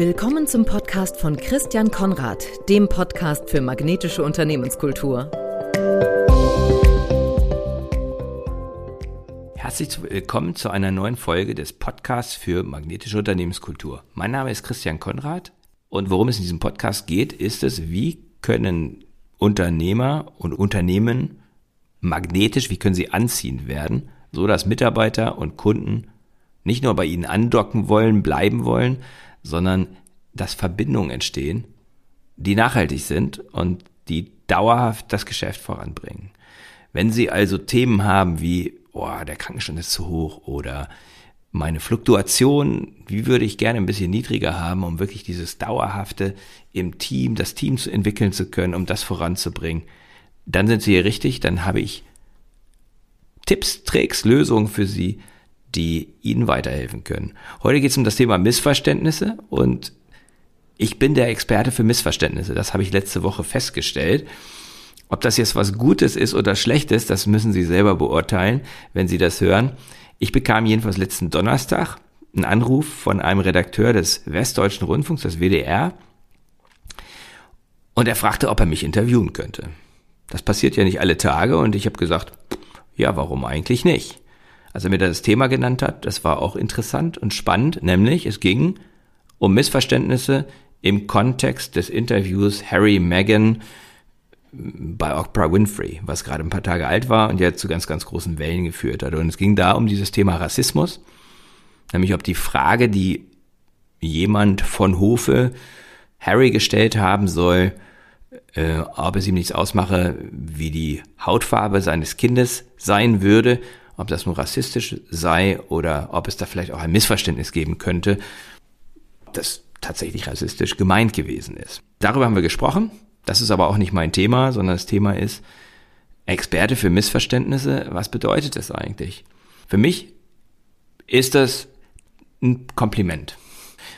Willkommen zum Podcast von Christian Konrad, dem Podcast für magnetische Unternehmenskultur. Herzlich willkommen zu einer neuen Folge des Podcasts für magnetische Unternehmenskultur. Mein Name ist Christian Konrad und worum es in diesem Podcast geht, ist es, wie können Unternehmer und Unternehmen magnetisch, wie können sie anziehend werden, so dass Mitarbeiter und Kunden nicht nur bei ihnen andocken wollen, bleiben wollen, sondern dass Verbindungen entstehen, die nachhaltig sind und die dauerhaft das Geschäft voranbringen. Wenn Sie also Themen haben wie, oh, der Krankenstand ist zu hoch oder meine Fluktuation, wie würde ich gerne ein bisschen niedriger haben, um wirklich dieses Dauerhafte im Team, das Team zu entwickeln zu können, um das voranzubringen, dann sind Sie hier richtig, dann habe ich Tipps, Tricks, Lösungen für Sie, die Ihnen weiterhelfen können. Heute geht es um das Thema Missverständnisse und ich bin der Experte für Missverständnisse. Das habe ich letzte Woche festgestellt. Ob das jetzt was Gutes ist oder Schlechtes, das müssen Sie selber beurteilen, wenn Sie das hören. Ich bekam jedenfalls letzten Donnerstag einen Anruf von einem Redakteur des Westdeutschen Rundfunks, des WDR, und er fragte, ob er mich interviewen könnte. Das passiert ja nicht alle Tage und ich habe gesagt, ja, warum eigentlich nicht? Als er mir das Thema genannt hat, das war auch interessant und spannend, nämlich es ging um Missverständnisse im Kontext des Interviews Harry Meghan bei Oprah Winfrey, was gerade ein paar Tage alt war und jetzt zu ganz, ganz großen Wellen geführt hat. Und es ging da um dieses Thema Rassismus, nämlich ob die Frage, die jemand von Hofe Harry gestellt haben soll, äh, ob es ihm nichts ausmache, wie die Hautfarbe seines Kindes sein würde, ob das nun rassistisch sei oder ob es da vielleicht auch ein Missverständnis geben könnte, das tatsächlich rassistisch gemeint gewesen ist. Darüber haben wir gesprochen. Das ist aber auch nicht mein Thema, sondern das Thema ist Experte für Missverständnisse. Was bedeutet das eigentlich? Für mich ist das ein Kompliment.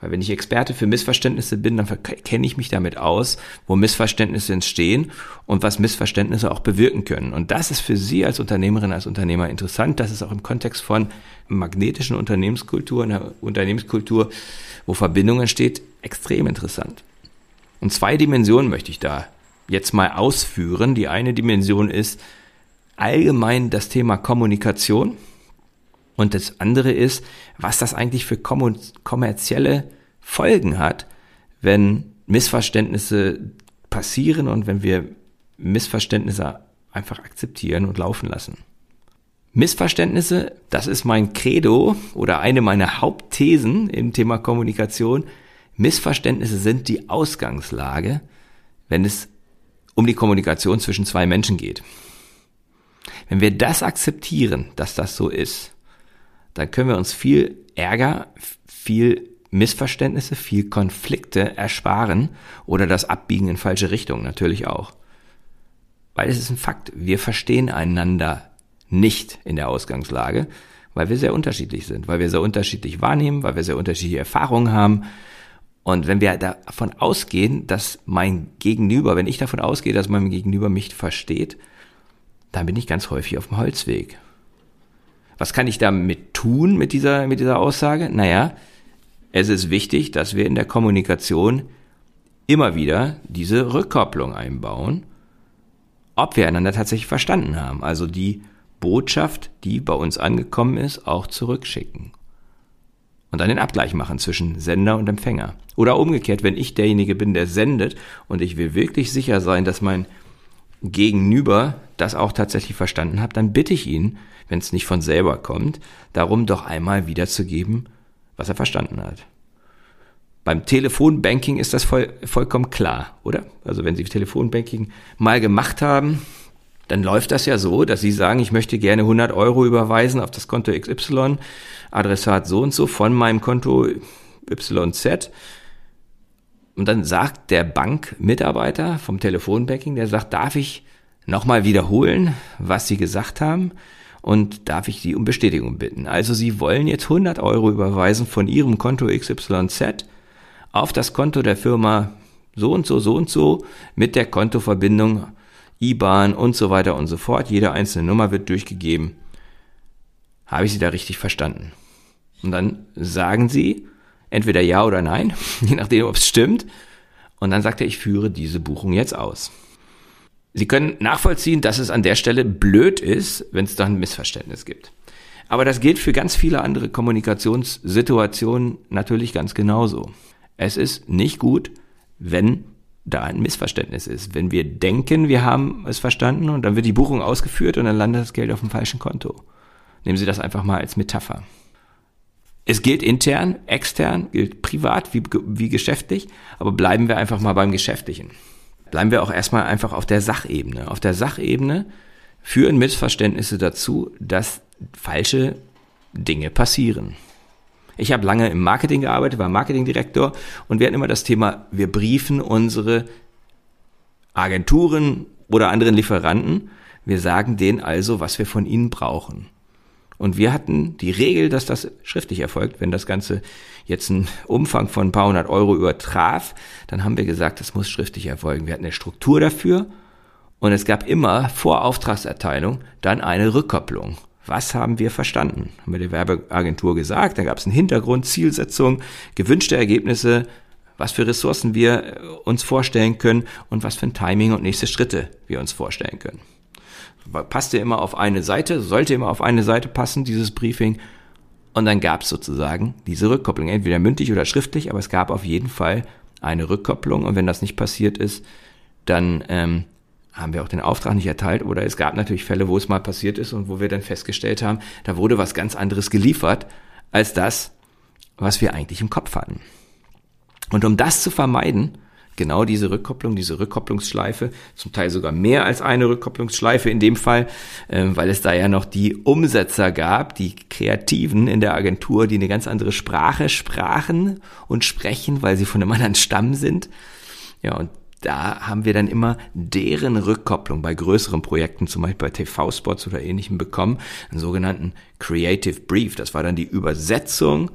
Weil wenn ich Experte für Missverständnisse bin, dann kenne ich mich damit aus, wo Missverständnisse entstehen und was Missverständnisse auch bewirken können. Und das ist für Sie als Unternehmerin, als Unternehmer interessant. Das ist auch im Kontext von magnetischen Unternehmenskultur, einer Unternehmenskultur, wo Verbindung entsteht, extrem interessant. Und zwei Dimensionen möchte ich da jetzt mal ausführen. Die eine Dimension ist allgemein das Thema Kommunikation. Und das andere ist, was das eigentlich für kommerzielle Folgen hat, wenn Missverständnisse passieren und wenn wir Missverständnisse einfach akzeptieren und laufen lassen. Missverständnisse, das ist mein Credo oder eine meiner Hauptthesen im Thema Kommunikation. Missverständnisse sind die Ausgangslage, wenn es um die Kommunikation zwischen zwei Menschen geht. Wenn wir das akzeptieren, dass das so ist, dann können wir uns viel Ärger, viel Missverständnisse, viel Konflikte ersparen oder das Abbiegen in falsche Richtung natürlich auch. Weil es ist ein Fakt, wir verstehen einander nicht in der Ausgangslage, weil wir sehr unterschiedlich sind, weil wir sehr unterschiedlich wahrnehmen, weil wir sehr unterschiedliche Erfahrungen haben. Und wenn wir davon ausgehen, dass mein Gegenüber, wenn ich davon ausgehe, dass mein Gegenüber mich versteht, dann bin ich ganz häufig auf dem Holzweg. Was kann ich damit tun mit dieser, mit dieser Aussage? Naja, es ist wichtig, dass wir in der Kommunikation immer wieder diese Rückkopplung einbauen, ob wir einander tatsächlich verstanden haben. Also die Botschaft, die bei uns angekommen ist, auch zurückschicken. Und dann den Abgleich machen zwischen Sender und Empfänger. Oder umgekehrt, wenn ich derjenige bin, der sendet und ich will wirklich sicher sein, dass mein Gegenüber das auch tatsächlich verstanden hat, dann bitte ich ihn, wenn es nicht von selber kommt, darum doch einmal wiederzugeben, was er verstanden hat. Beim Telefonbanking ist das voll, vollkommen klar, oder? Also wenn Sie Telefonbanking mal gemacht haben, dann läuft das ja so, dass Sie sagen, ich möchte gerne 100 Euro überweisen auf das Konto XY, Adressat so und so von meinem Konto YZ. Und dann sagt der Bankmitarbeiter vom Telefonbanking, der sagt, darf ich nochmal wiederholen, was Sie gesagt haben? Und darf ich Sie um Bestätigung bitten. Also Sie wollen jetzt 100 Euro überweisen von Ihrem Konto XYZ auf das Konto der Firma so und so, so und so mit der Kontoverbindung IBAN und so weiter und so fort. Jede einzelne Nummer wird durchgegeben. Habe ich Sie da richtig verstanden? Und dann sagen Sie, entweder ja oder nein, je nachdem, ob es stimmt. Und dann sagt er, ich führe diese Buchung jetzt aus. Sie können nachvollziehen, dass es an der Stelle blöd ist, wenn es da ein Missverständnis gibt. Aber das gilt für ganz viele andere Kommunikationssituationen natürlich ganz genauso. Es ist nicht gut, wenn da ein Missverständnis ist. Wenn wir denken, wir haben es verstanden und dann wird die Buchung ausgeführt und dann landet das Geld auf dem falschen Konto. Nehmen Sie das einfach mal als Metapher. Es gilt intern, extern, gilt privat wie, wie geschäftlich, aber bleiben wir einfach mal beim Geschäftlichen bleiben wir auch erstmal einfach auf der Sachebene. Auf der Sachebene führen Missverständnisse dazu, dass falsche Dinge passieren. Ich habe lange im Marketing gearbeitet, war Marketingdirektor und wir hatten immer das Thema, wir briefen unsere Agenturen oder anderen Lieferanten. Wir sagen denen also, was wir von ihnen brauchen. Und wir hatten die Regel, dass das schriftlich erfolgt. Wenn das Ganze jetzt einen Umfang von ein paar hundert Euro übertraf, dann haben wir gesagt, das muss schriftlich erfolgen. Wir hatten eine Struktur dafür und es gab immer vor Auftragserteilung dann eine Rückkopplung. Was haben wir verstanden? Haben wir der Werbeagentur gesagt, da gab es einen Hintergrund, Zielsetzung, gewünschte Ergebnisse, was für Ressourcen wir uns vorstellen können und was für ein Timing und nächste Schritte wir uns vorstellen können passte immer auf eine Seite, sollte immer auf eine Seite passen, dieses Briefing. Und dann gab es sozusagen diese Rückkopplung, entweder mündlich oder schriftlich, aber es gab auf jeden Fall eine Rückkopplung. Und wenn das nicht passiert ist, dann ähm, haben wir auch den Auftrag nicht erteilt. Oder es gab natürlich Fälle, wo es mal passiert ist und wo wir dann festgestellt haben, da wurde was ganz anderes geliefert als das, was wir eigentlich im Kopf hatten. Und um das zu vermeiden, genau diese Rückkopplung, diese Rückkopplungsschleife, zum Teil sogar mehr als eine Rückkopplungsschleife in dem Fall, äh, weil es da ja noch die Umsetzer gab, die Kreativen in der Agentur, die eine ganz andere Sprache sprachen und sprechen, weil sie von einem anderen Stamm sind. Ja, und da haben wir dann immer deren Rückkopplung bei größeren Projekten, zum Beispiel bei TV-Spots oder ähnlichem bekommen, einen sogenannten Creative Brief. Das war dann die Übersetzung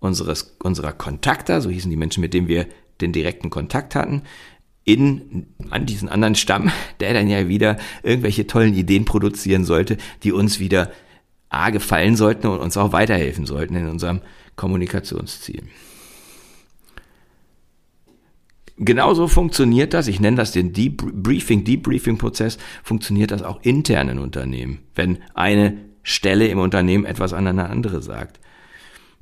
unseres, unserer Kontakter, so hießen die Menschen, mit denen wir den direkten Kontakt hatten, in, an diesen anderen Stamm, der dann ja wieder irgendwelche tollen Ideen produzieren sollte, die uns wieder A gefallen sollten und uns auch weiterhelfen sollten in unserem Kommunikationsziel. Genauso funktioniert das, ich nenne das den Debriefing, Debriefing-Prozess, funktioniert das auch intern in Unternehmen, wenn eine Stelle im Unternehmen etwas an eine andere sagt.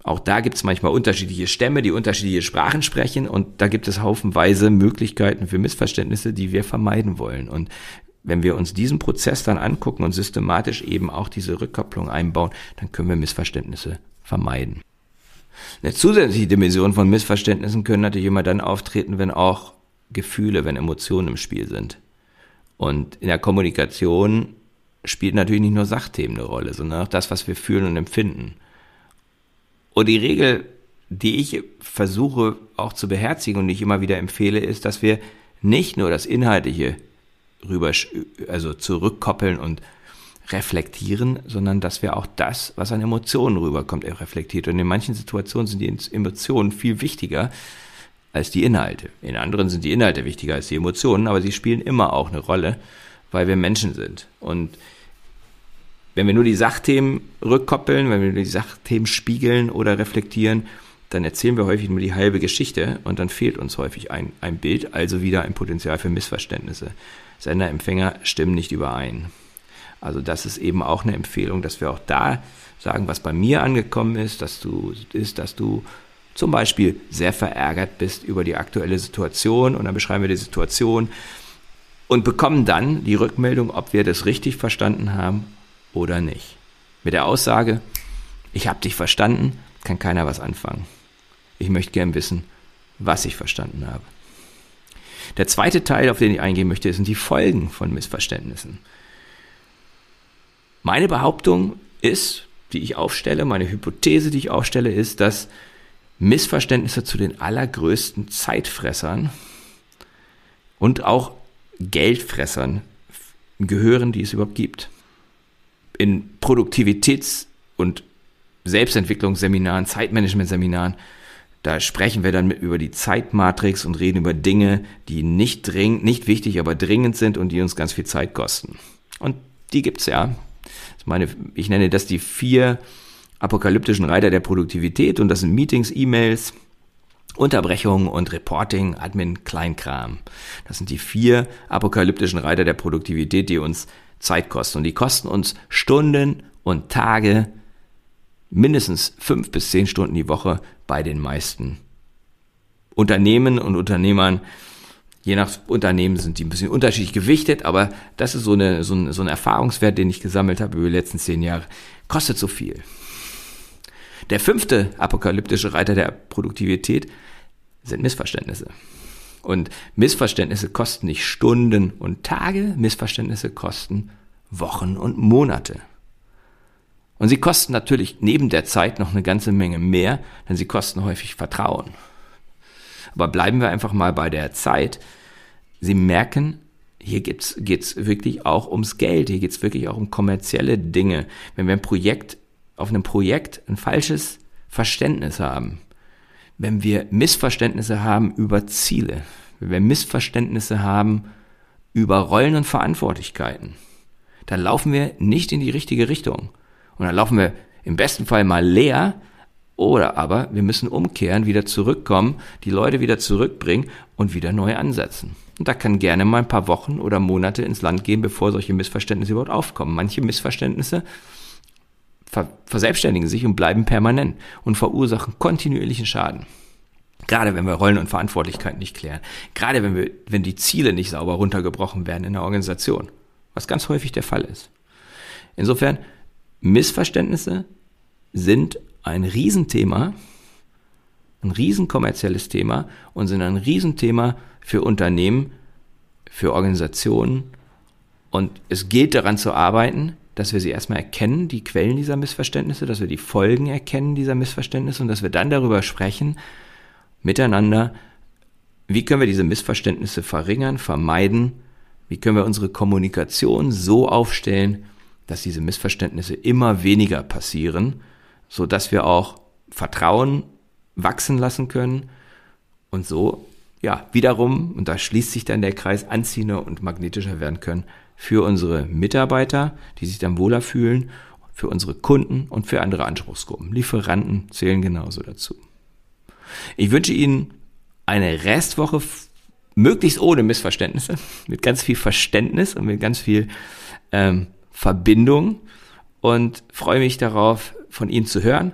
Auch da gibt es manchmal unterschiedliche Stämme, die unterschiedliche Sprachen sprechen und da gibt es haufenweise Möglichkeiten für Missverständnisse, die wir vermeiden wollen. Und wenn wir uns diesen Prozess dann angucken und systematisch eben auch diese Rückkopplung einbauen, dann können wir Missverständnisse vermeiden. Eine zusätzliche Dimension von Missverständnissen können natürlich immer dann auftreten, wenn auch Gefühle, wenn Emotionen im Spiel sind. Und in der Kommunikation spielt natürlich nicht nur Sachthemen eine Rolle, sondern auch das, was wir fühlen und empfinden. Und die Regel, die ich versuche auch zu beherzigen und ich immer wieder empfehle, ist, dass wir nicht nur das Inhaltliche rüber, also zurückkoppeln und reflektieren, sondern dass wir auch das, was an Emotionen rüberkommt, reflektiert. Und in manchen Situationen sind die Emotionen viel wichtiger als die Inhalte. In anderen sind die Inhalte wichtiger als die Emotionen, aber sie spielen immer auch eine Rolle, weil wir Menschen sind. Und wenn wir nur die Sachthemen rückkoppeln, wenn wir nur die Sachthemen spiegeln oder reflektieren, dann erzählen wir häufig nur die halbe Geschichte und dann fehlt uns häufig ein, ein Bild, also wieder ein Potenzial für Missverständnisse. Sender, Empfänger stimmen nicht überein. Also das ist eben auch eine Empfehlung, dass wir auch da sagen, was bei mir angekommen ist, dass du, ist, dass du zum Beispiel sehr verärgert bist über die aktuelle Situation und dann beschreiben wir die Situation und bekommen dann die Rückmeldung, ob wir das richtig verstanden haben oder nicht. Mit der Aussage, ich habe dich verstanden, kann keiner was anfangen. Ich möchte gern wissen, was ich verstanden habe. Der zweite Teil, auf den ich eingehen möchte, sind die Folgen von Missverständnissen. Meine Behauptung ist, die ich aufstelle, meine Hypothese, die ich aufstelle, ist, dass Missverständnisse zu den allergrößten Zeitfressern und auch Geldfressern gehören, die es überhaupt gibt in Produktivitäts- und Selbstentwicklungsseminaren, Zeitmanagement-Seminaren, da sprechen wir dann mit über die Zeitmatrix und reden über Dinge, die nicht dringend, nicht wichtig, aber dringend sind und die uns ganz viel Zeit kosten. Und die gibt's ja. Ich meine, ich nenne das die vier apokalyptischen Reiter der Produktivität und das sind Meetings, E-Mails, Unterbrechung und Reporting, Admin, Kleinkram. Das sind die vier apokalyptischen Reiter der Produktivität, die uns Zeit kosten. Und die kosten uns Stunden und Tage, mindestens fünf bis zehn Stunden die Woche bei den meisten Unternehmen und Unternehmern. Je nach Unternehmen sind die ein bisschen unterschiedlich gewichtet, aber das ist so, eine, so, ein, so ein Erfahrungswert, den ich gesammelt habe über die letzten zehn Jahre. Kostet so viel. Der fünfte apokalyptische Reiter der Produktivität sind Missverständnisse. Und Missverständnisse kosten nicht Stunden und Tage, Missverständnisse kosten Wochen und Monate. Und sie kosten natürlich neben der Zeit noch eine ganze Menge mehr, denn sie kosten häufig Vertrauen. Aber bleiben wir einfach mal bei der Zeit. Sie merken, hier geht's, geht's wirklich auch ums Geld, hier geht's wirklich auch um kommerzielle Dinge. Wenn wir ein Projekt, auf einem Projekt ein falsches Verständnis haben, wenn wir Missverständnisse haben über Ziele, wenn wir Missverständnisse haben über Rollen und Verantwortlichkeiten, dann laufen wir nicht in die richtige Richtung. Und dann laufen wir im besten Fall mal leer, oder aber wir müssen umkehren, wieder zurückkommen, die Leute wieder zurückbringen und wieder neu ansetzen. Und da kann gerne mal ein paar Wochen oder Monate ins Land gehen, bevor solche Missverständnisse überhaupt aufkommen. Manche Missverständnisse ver verselbstständigen sich und bleiben permanent und verursachen kontinuierlichen Schaden. Gerade wenn wir Rollen und Verantwortlichkeiten nicht klären. Gerade wenn wir, wenn die Ziele nicht sauber runtergebrochen werden in der Organisation. Was ganz häufig der Fall ist. Insofern, Missverständnisse sind ein Riesenthema, ein riesenkommerzielles Thema und sind ein Riesenthema für Unternehmen, für Organisationen. Und es gilt daran zu arbeiten, dass wir sie erstmal erkennen, die Quellen dieser Missverständnisse, dass wir die Folgen erkennen dieser Missverständnisse und dass wir dann darüber sprechen, miteinander, wie können wir diese Missverständnisse verringern, vermeiden, wie können wir unsere Kommunikation so aufstellen, dass diese Missverständnisse immer weniger passieren so dass wir auch Vertrauen wachsen lassen können und so ja wiederum und da schließt sich dann der Kreis anziehender und magnetischer werden können für unsere Mitarbeiter, die sich dann wohler fühlen, für unsere Kunden und für andere Anspruchsgruppen. Lieferanten zählen genauso dazu. Ich wünsche Ihnen eine Restwoche möglichst ohne Missverständnisse, mit ganz viel Verständnis und mit ganz viel ähm, Verbindung und freue mich darauf, von Ihnen zu hören.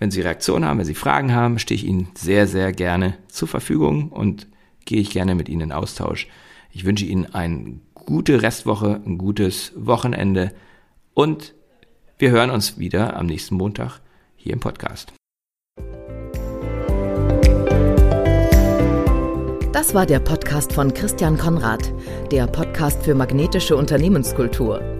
Wenn Sie Reaktionen haben, wenn Sie Fragen haben, stehe ich Ihnen sehr, sehr gerne zur Verfügung und gehe ich gerne mit Ihnen in Austausch. Ich wünsche Ihnen eine gute Restwoche, ein gutes Wochenende und wir hören uns wieder am nächsten Montag hier im Podcast. Das war der Podcast von Christian Konrad, der Podcast für magnetische Unternehmenskultur.